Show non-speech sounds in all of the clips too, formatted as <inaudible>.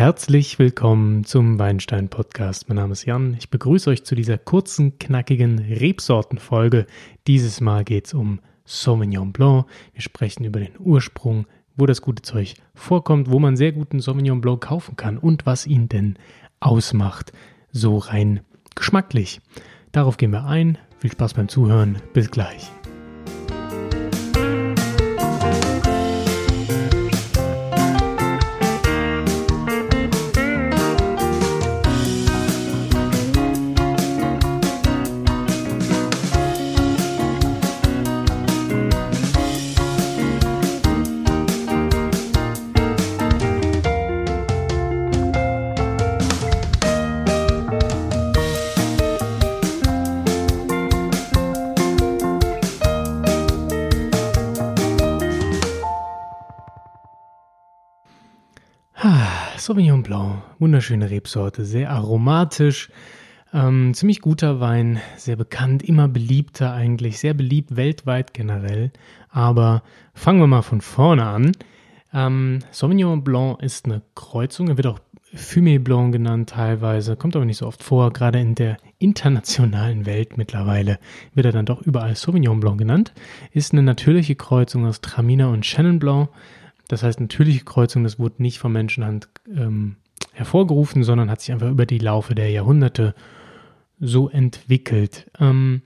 Herzlich willkommen zum Weinstein Podcast. Mein Name ist Jan. Ich begrüße euch zu dieser kurzen, knackigen Rebsortenfolge. Dieses Mal geht es um Sauvignon Blanc. Wir sprechen über den Ursprung, wo das gute Zeug vorkommt, wo man sehr guten Sauvignon Blanc kaufen kann und was ihn denn ausmacht, so rein geschmacklich. Darauf gehen wir ein. Viel Spaß beim Zuhören. Bis gleich. Sauvignon Blanc, wunderschöne Rebsorte, sehr aromatisch, ähm, ziemlich guter Wein, sehr bekannt, immer beliebter eigentlich, sehr beliebt weltweit generell. Aber fangen wir mal von vorne an. Ähm, Sauvignon Blanc ist eine Kreuzung, er wird auch Fumé Blanc genannt teilweise, kommt aber nicht so oft vor, gerade in der internationalen Welt mittlerweile wird er dann doch überall Sauvignon Blanc genannt, ist eine natürliche Kreuzung aus Traminer und Chenin Blanc. Das heißt, natürliche Kreuzung, das wurde nicht von Menschenhand ähm, hervorgerufen, sondern hat sich einfach über die Laufe der Jahrhunderte so entwickelt. Ähm,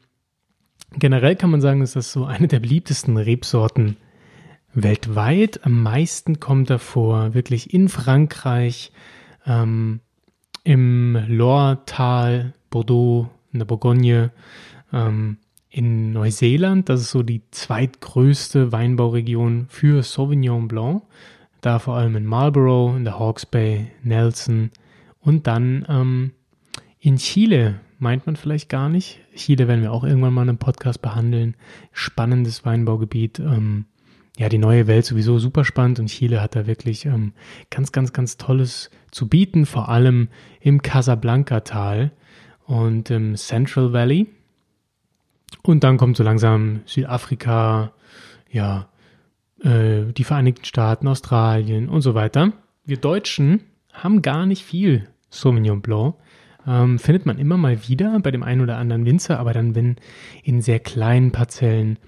generell kann man sagen, ist das so eine der beliebtesten Rebsorten weltweit. Am meisten kommt er vor wirklich in Frankreich, ähm, im Loire-Tal, Bordeaux, in der Bourgogne, ähm, in Neuseeland. Das ist so die zweitgrößte Weinbauregion für Sauvignon Blanc. Da vor allem in Marlborough, in der Hawke's Bay, Nelson und dann ähm, in Chile meint man vielleicht gar nicht. Chile werden wir auch irgendwann mal in einem Podcast behandeln. Spannendes Weinbaugebiet. Ähm, ja, die neue Welt sowieso super spannend und Chile hat da wirklich ähm, ganz, ganz, ganz Tolles zu bieten, vor allem im Casablanca-Tal und im Central Valley. Und dann kommt so langsam Südafrika, ja, äh, die Vereinigten Staaten, Australien und so weiter. Wir Deutschen haben gar nicht viel Sauvignon Blanc. Ähm, findet man immer mal wieder bei dem einen oder anderen Winzer, aber dann, wenn in sehr kleinen Parzellen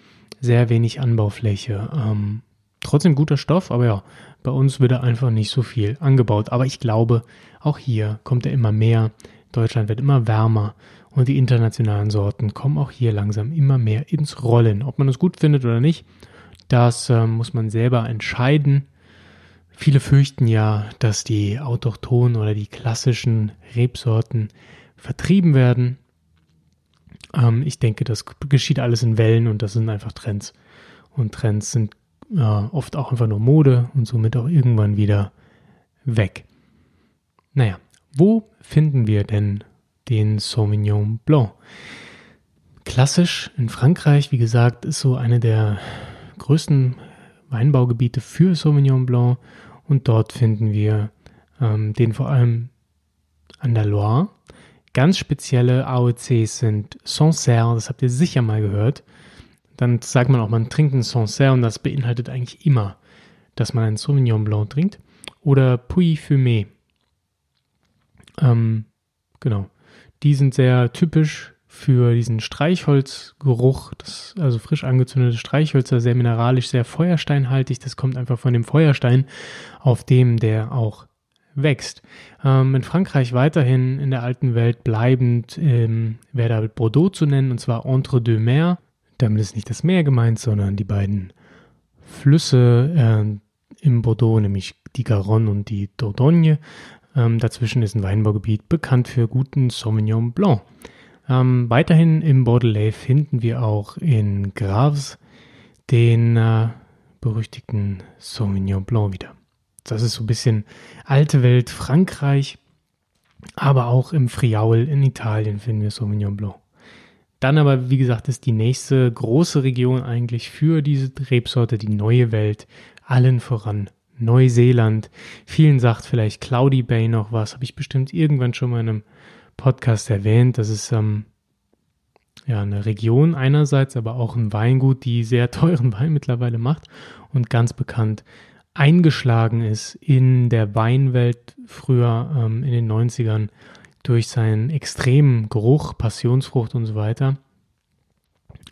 sehr wenig Anbaufläche. Ähm, trotzdem guter Stoff, aber ja, bei uns wird er einfach nicht so viel angebaut. Aber ich glaube, auch hier kommt er immer mehr. Deutschland wird immer wärmer und die internationalen Sorten kommen auch hier langsam immer mehr ins Rollen. Ob man es gut findet oder nicht, das äh, muss man selber entscheiden. Viele fürchten ja, dass die autochthonen oder die klassischen Rebsorten vertrieben werden. Ähm, ich denke, das geschieht alles in Wellen und das sind einfach Trends. Und Trends sind äh, oft auch einfach nur Mode und somit auch irgendwann wieder weg. Naja, wo finden wir denn den Sauvignon Blanc. Klassisch in Frankreich, wie gesagt, ist so eine der größten Weinbaugebiete für Sauvignon Blanc und dort finden wir ähm, den vor allem an der Loire. Ganz spezielle AOCs sind Sancerre, das habt ihr sicher mal gehört. Dann sagt man auch, man trinkt einen Sancerre und das beinhaltet eigentlich immer, dass man einen Sauvignon Blanc trinkt. Oder Puy Fumé. Ähm, genau. Die sind sehr typisch für diesen Streichholzgeruch, das, also frisch angezündete Streichhölzer, sehr mineralisch, sehr feuersteinhaltig. Das kommt einfach von dem Feuerstein, auf dem der auch wächst. Ähm, in Frankreich weiterhin in der alten Welt bleibend ähm, wäre da Bordeaux zu nennen, und zwar Entre deux Mers. Damit ist nicht das Meer gemeint, sondern die beiden Flüsse äh, im Bordeaux, nämlich die Garonne und die Dordogne. Ähm, dazwischen ist ein Weinbaugebiet bekannt für guten Sauvignon Blanc. Ähm, weiterhin im Bordelais finden wir auch in Graves den äh, berüchtigten Sauvignon Blanc wieder. Das ist so ein bisschen alte Welt Frankreich, aber auch im Friaul in Italien finden wir Sauvignon Blanc. Dann aber, wie gesagt, ist die nächste große Region eigentlich für diese Rebsorte die neue Welt, allen voran Neuseeland. Vielen sagt vielleicht Cloudy Bay noch was, habe ich bestimmt irgendwann schon mal in einem Podcast erwähnt. Das ist ähm, ja eine Region einerseits, aber auch ein Weingut, die sehr <laughs> teuren Wein mittlerweile macht und ganz bekannt eingeschlagen ist in der Weinwelt früher ähm, in den 90ern durch seinen extremen Geruch, Passionsfrucht und so weiter.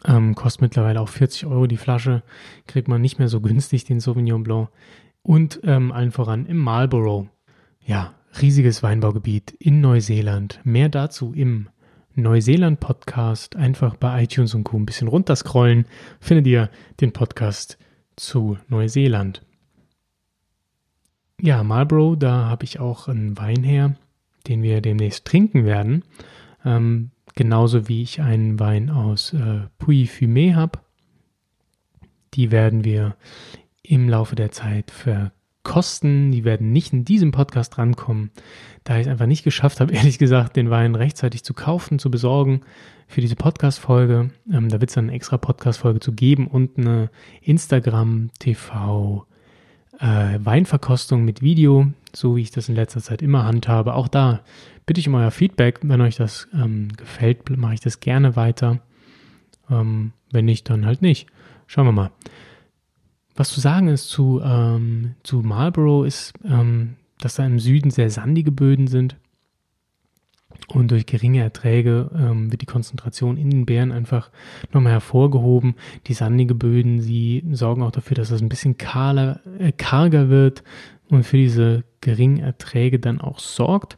Ähm, kostet mittlerweile auch 40 Euro die Flasche, kriegt man nicht mehr so günstig den Sauvignon Blanc. Und ähm, allen voran im Marlborough. Ja, riesiges Weinbaugebiet in Neuseeland. Mehr dazu im Neuseeland Podcast. Einfach bei iTunes und Co. ein bisschen runterscrollen, findet ihr den Podcast zu Neuseeland. Ja, Marlborough, da habe ich auch einen Wein her, den wir demnächst trinken werden. Ähm, genauso wie ich einen Wein aus äh, Puy Fumé habe. Die werden wir im Laufe der Zeit verkosten. Die werden nicht in diesem Podcast rankommen, da ich es einfach nicht geschafft habe, <laughs> ehrlich gesagt, den Wein rechtzeitig zu kaufen, zu besorgen für diese Podcast-Folge. Ähm, da wird es dann eine extra Podcast-Folge zu geben und eine Instagram-TV- äh, Weinverkostung mit Video, so wie ich das in letzter Zeit immer handhabe. Auch da bitte ich um euer Feedback. Wenn euch das ähm, gefällt, mache ich das gerne weiter. Ähm, wenn nicht, dann halt nicht. Schauen wir mal. Was zu sagen ist zu, ähm, zu Marlborough ist, ähm, dass da im Süden sehr sandige Böden sind. Und durch geringe Erträge ähm, wird die Konzentration in den Beeren einfach nochmal hervorgehoben. Die sandige Böden, sie sorgen auch dafür, dass es ein bisschen kahler, äh, karger wird und für diese geringen Erträge dann auch sorgt.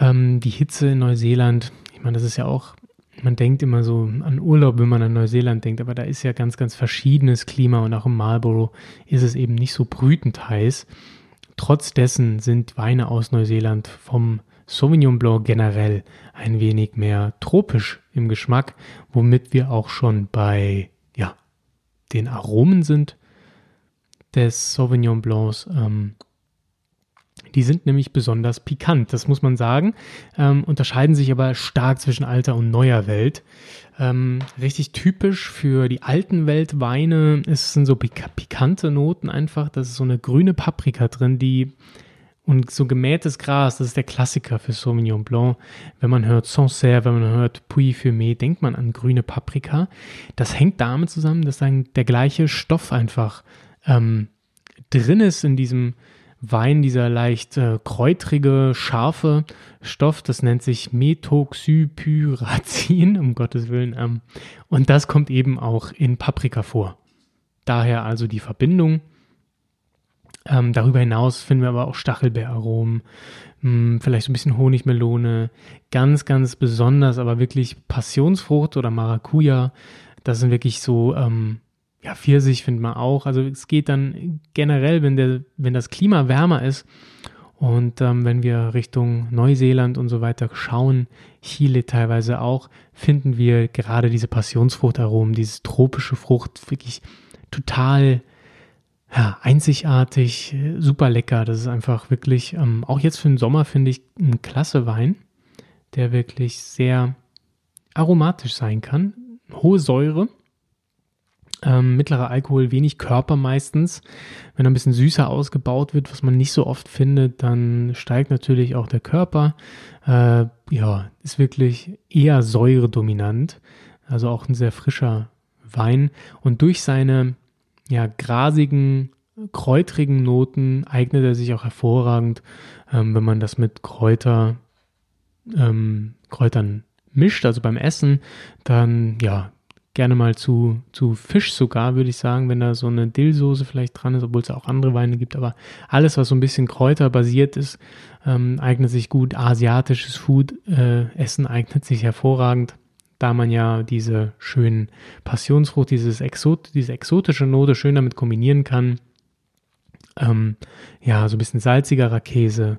Ähm, die Hitze in Neuseeland, ich meine, das ist ja auch, man denkt immer so an Urlaub, wenn man an Neuseeland denkt, aber da ist ja ganz, ganz verschiedenes Klima und auch im Marlborough ist es eben nicht so brütend heiß. Trotz dessen sind Weine aus Neuseeland vom Sauvignon Blanc generell ein wenig mehr tropisch im Geschmack, womit wir auch schon bei ja, den Aromen sind des Sauvignon Blancs. Ähm, die sind nämlich besonders pikant, das muss man sagen, ähm, unterscheiden sich aber stark zwischen alter und neuer Welt. Ähm, richtig typisch für die alten Weltweine ist, sind so pik pikante Noten einfach. Da ist so eine grüne Paprika drin, die und so gemähtes Gras, das ist der Klassiker für Sauvignon Blanc. Wenn man hört Sancerre, wenn man hört Puy Fumé, denkt man an grüne Paprika. Das hängt damit zusammen, dass dann der gleiche Stoff einfach ähm, drin ist in diesem Wein, dieser leicht äh, kräutrige, scharfe Stoff. Das nennt sich Methoxypyrazin, <laughs> um Gottes Willen. Ähm, und das kommt eben auch in Paprika vor. Daher also die Verbindung ähm, darüber hinaus finden wir aber auch Stachelbeeraromen, mh, hm, vielleicht so ein bisschen Honigmelone, ganz, ganz besonders, aber wirklich Passionsfrucht oder Maracuja. Das sind wirklich so, ähm, ja, Pfirsich findet man auch. Also es geht dann generell, wenn, der, wenn das Klima wärmer ist und ähm, wenn wir Richtung Neuseeland und so weiter schauen, Chile teilweise auch, finden wir gerade diese Passionsfruchtaromen, diese tropische Frucht wirklich total ja, einzigartig, super lecker. Das ist einfach wirklich, ähm, auch jetzt für den Sommer finde ich ein klasse Wein, der wirklich sehr aromatisch sein kann. Hohe Säure, ähm, mittlerer Alkohol, wenig Körper meistens. Wenn er ein bisschen süßer ausgebaut wird, was man nicht so oft findet, dann steigt natürlich auch der Körper. Äh, ja, ist wirklich eher säuredominant. Also auch ein sehr frischer Wein. Und durch seine ja, grasigen, kräutrigen Noten eignet er sich auch hervorragend, ähm, wenn man das mit Kräuter, ähm, Kräutern mischt, also beim Essen, dann ja, gerne mal zu, zu Fisch sogar, würde ich sagen, wenn da so eine Dillsoße vielleicht dran ist, obwohl es auch andere Weine gibt, aber alles, was so ein bisschen kräuterbasiert ist, ähm, eignet sich gut. Asiatisches Food, äh, Essen eignet sich hervorragend da man ja diese schönen Passionsfrucht, dieses Exot, diese exotische Note schön damit kombinieren kann. Ähm, ja, so ein bisschen salzigerer Käse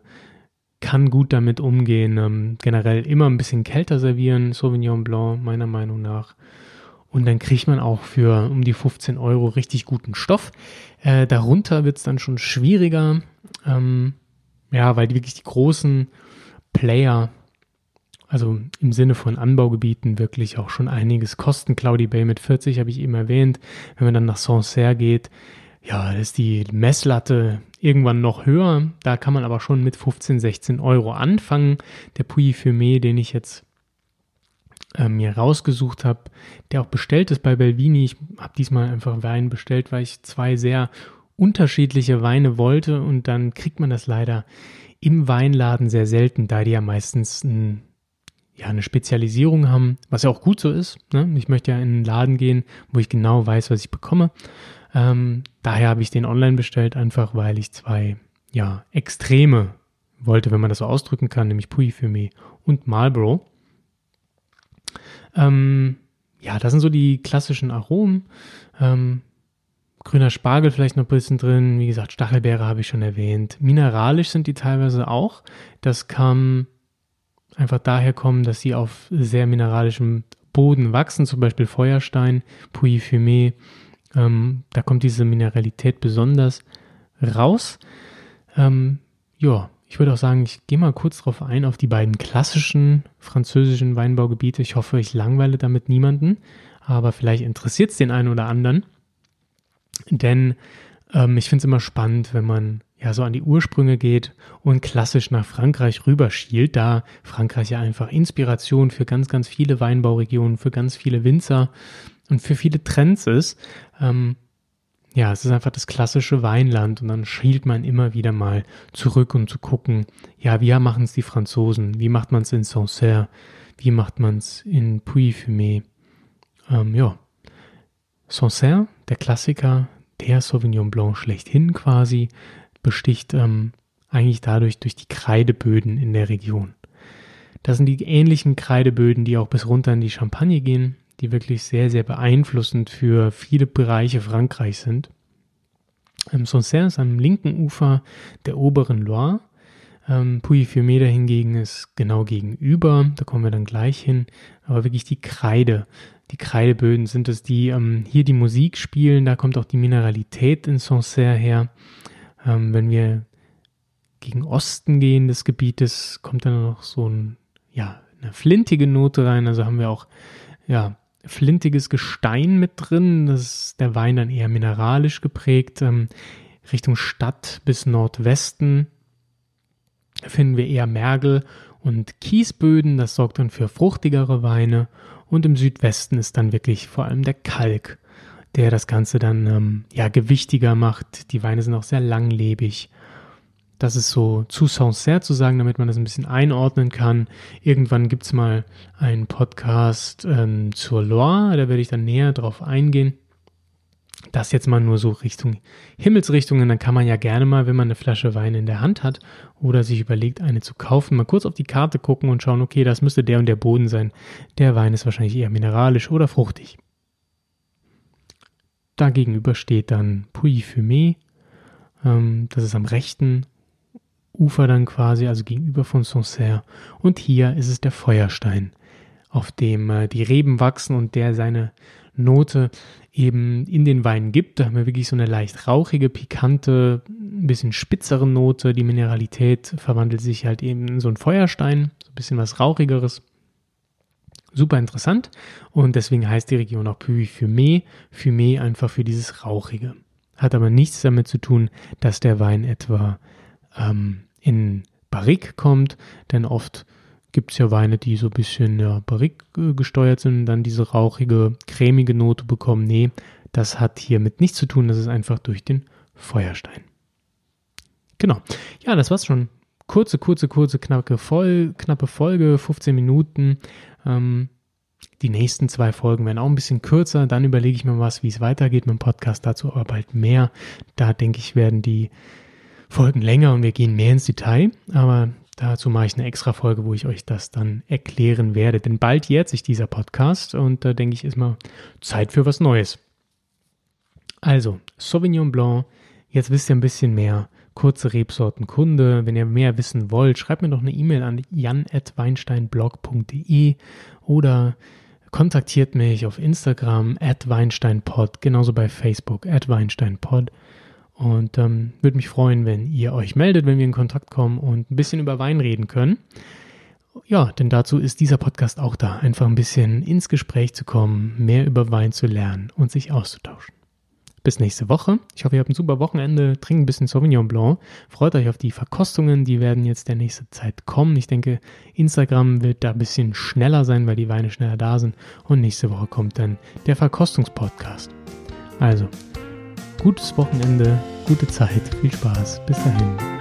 kann gut damit umgehen. Ähm, generell immer ein bisschen kälter servieren, Sauvignon Blanc, meiner Meinung nach. Und dann kriegt man auch für um die 15 Euro richtig guten Stoff. Äh, darunter wird es dann schon schwieriger. Ähm, ja, weil die wirklich die großen Player also im Sinne von Anbaugebieten wirklich auch schon einiges kosten. Cloudy Bay mit 40 habe ich eben erwähnt. Wenn man dann nach Sancerre geht, ja, ist die Messlatte irgendwann noch höher. Da kann man aber schon mit 15, 16 Euro anfangen. Der Puy Fumé, den ich jetzt äh, mir rausgesucht habe, der auch bestellt ist bei Belvini. Ich habe diesmal einfach Wein bestellt, weil ich zwei sehr unterschiedliche Weine wollte und dann kriegt man das leider im Weinladen sehr selten, da die ja meistens ein, ja, eine Spezialisierung haben, was ja auch gut so ist. Ne? Ich möchte ja in einen Laden gehen, wo ich genau weiß, was ich bekomme. Ähm, daher habe ich den online bestellt, einfach weil ich zwei ja, Extreme wollte, wenn man das so ausdrücken kann, nämlich Puy Fumé und Marlboro. Ähm, ja, das sind so die klassischen Aromen. Ähm, grüner Spargel vielleicht noch ein bisschen drin. Wie gesagt, Stachelbeere habe ich schon erwähnt. Mineralisch sind die teilweise auch. Das kann einfach daher kommen, dass sie auf sehr mineralischem Boden wachsen, zum Beispiel Feuerstein, Puy Fumé. Ähm, da kommt diese Mineralität besonders raus. Ähm, ja, ich würde auch sagen, ich gehe mal kurz darauf ein, auf die beiden klassischen französischen Weinbaugebiete. Ich hoffe, ich langweile damit niemanden, aber vielleicht interessiert es den einen oder anderen. Denn ähm, ich finde es immer spannend, wenn man ja so an die Ursprünge geht und klassisch nach Frankreich rüberschielt, da Frankreich ja einfach Inspiration für ganz, ganz viele Weinbauregionen, für ganz viele Winzer und für viele Trends ist. Ähm, ja, es ist einfach das klassische Weinland und dann schielt man immer wieder mal zurück, um zu gucken, ja, wie machen es die Franzosen, wie macht man es in Sancerre, wie macht man es in Puy-Fumé. Ähm, ja, Sancerre, der Klassiker, der Sauvignon Blanc schlechthin quasi, besticht ähm, eigentlich dadurch durch die Kreideböden in der Region. Das sind die ähnlichen Kreideböden, die auch bis runter in die Champagne gehen, die wirklich sehr, sehr beeinflussend für viele Bereiche Frankreichs sind. Ähm, Sancerre ist am linken Ufer der oberen Loire. Ähm, Puy-Fumé hingegen ist genau gegenüber, da kommen wir dann gleich hin, aber wirklich die Kreide. Die Kreideböden sind es, die ähm, hier die Musik spielen, da kommt auch die Mineralität in Sancerre her. Ähm, wenn wir gegen Osten gehen des Gebietes, kommt dann noch so ein, ja, eine flintige Note rein, also haben wir auch ja, flintiges Gestein mit drin. Das ist der Wein dann eher mineralisch geprägt. Ähm, Richtung Stadt bis Nordwesten finden wir eher Mergel und Kiesböden. Das sorgt dann für fruchtigere Weine. Und im Südwesten ist dann wirklich vor allem der Kalk, der das Ganze dann ähm, ja gewichtiger macht. Die Weine sind auch sehr langlebig das ist so zu Sancerre zu sagen, damit man das ein bisschen einordnen kann. Irgendwann gibt es mal einen Podcast ähm, zur Loire, da werde ich dann näher drauf eingehen. Das jetzt mal nur so Richtung Himmelsrichtungen, dann kann man ja gerne mal, wenn man eine Flasche Wein in der Hand hat oder sich überlegt, eine zu kaufen, mal kurz auf die Karte gucken und schauen, okay, das müsste der und der Boden sein. Der Wein ist wahrscheinlich eher mineralisch oder fruchtig. Dagegenüber steht dann Puy Fumé, ähm, das ist am rechten Ufer dann quasi, also gegenüber von Sancerre. Und hier ist es der Feuerstein, auf dem äh, die Reben wachsen und der seine Note eben in den Wein gibt. Da haben wir wirklich so eine leicht rauchige, pikante, ein bisschen spitzere Note. Die Mineralität verwandelt sich halt eben in so einen Feuerstein, so ein bisschen was rauchigeres. Super interessant und deswegen heißt die Region auch Puy Fumé. Fumé einfach für dieses Rauchige. Hat aber nichts damit zu tun, dass der Wein etwa ähm, in Barrique kommt, denn oft gibt es ja Weine, die so ein bisschen ja, Barrique gesteuert sind und dann diese rauchige, cremige Note bekommen. Nee, das hat hiermit nichts zu tun, das ist einfach durch den Feuerstein. Genau. Ja, das war's schon. Kurze, kurze, kurze, knappe, Vol knappe Folge, 15 Minuten. Ähm, die nächsten zwei Folgen werden auch ein bisschen kürzer. Dann überlege ich mir was, wie es weitergeht mit dem Podcast. Dazu aber bald mehr. Da denke ich, werden die Folgen länger und wir gehen mehr ins Detail, aber dazu mache ich eine extra Folge, wo ich euch das dann erklären werde. Denn bald jährt sich dieser Podcast und da denke ich, ist mal Zeit für was Neues. Also, Sauvignon Blanc, jetzt wisst ihr ein bisschen mehr. Kurze Rebsortenkunde. Wenn ihr mehr wissen wollt, schreibt mir doch eine E-Mail an jan.weinsteinblog.de oder kontaktiert mich auf Instagram at weinsteinpod, genauso bei Facebook at weinsteinpod. Und ähm, würde mich freuen, wenn ihr euch meldet, wenn wir in Kontakt kommen und ein bisschen über Wein reden können. Ja, denn dazu ist dieser Podcast auch da, einfach ein bisschen ins Gespräch zu kommen, mehr über Wein zu lernen und sich auszutauschen. Bis nächste Woche. Ich hoffe, ihr habt ein super Wochenende. Trinkt ein bisschen Sauvignon Blanc. Freut euch auf die Verkostungen. Die werden jetzt der nächste Zeit kommen. Ich denke, Instagram wird da ein bisschen schneller sein, weil die Weine schneller da sind. Und nächste Woche kommt dann der Verkostungspodcast. Also, gutes Wochenende, gute Zeit, viel Spaß. Bis dahin.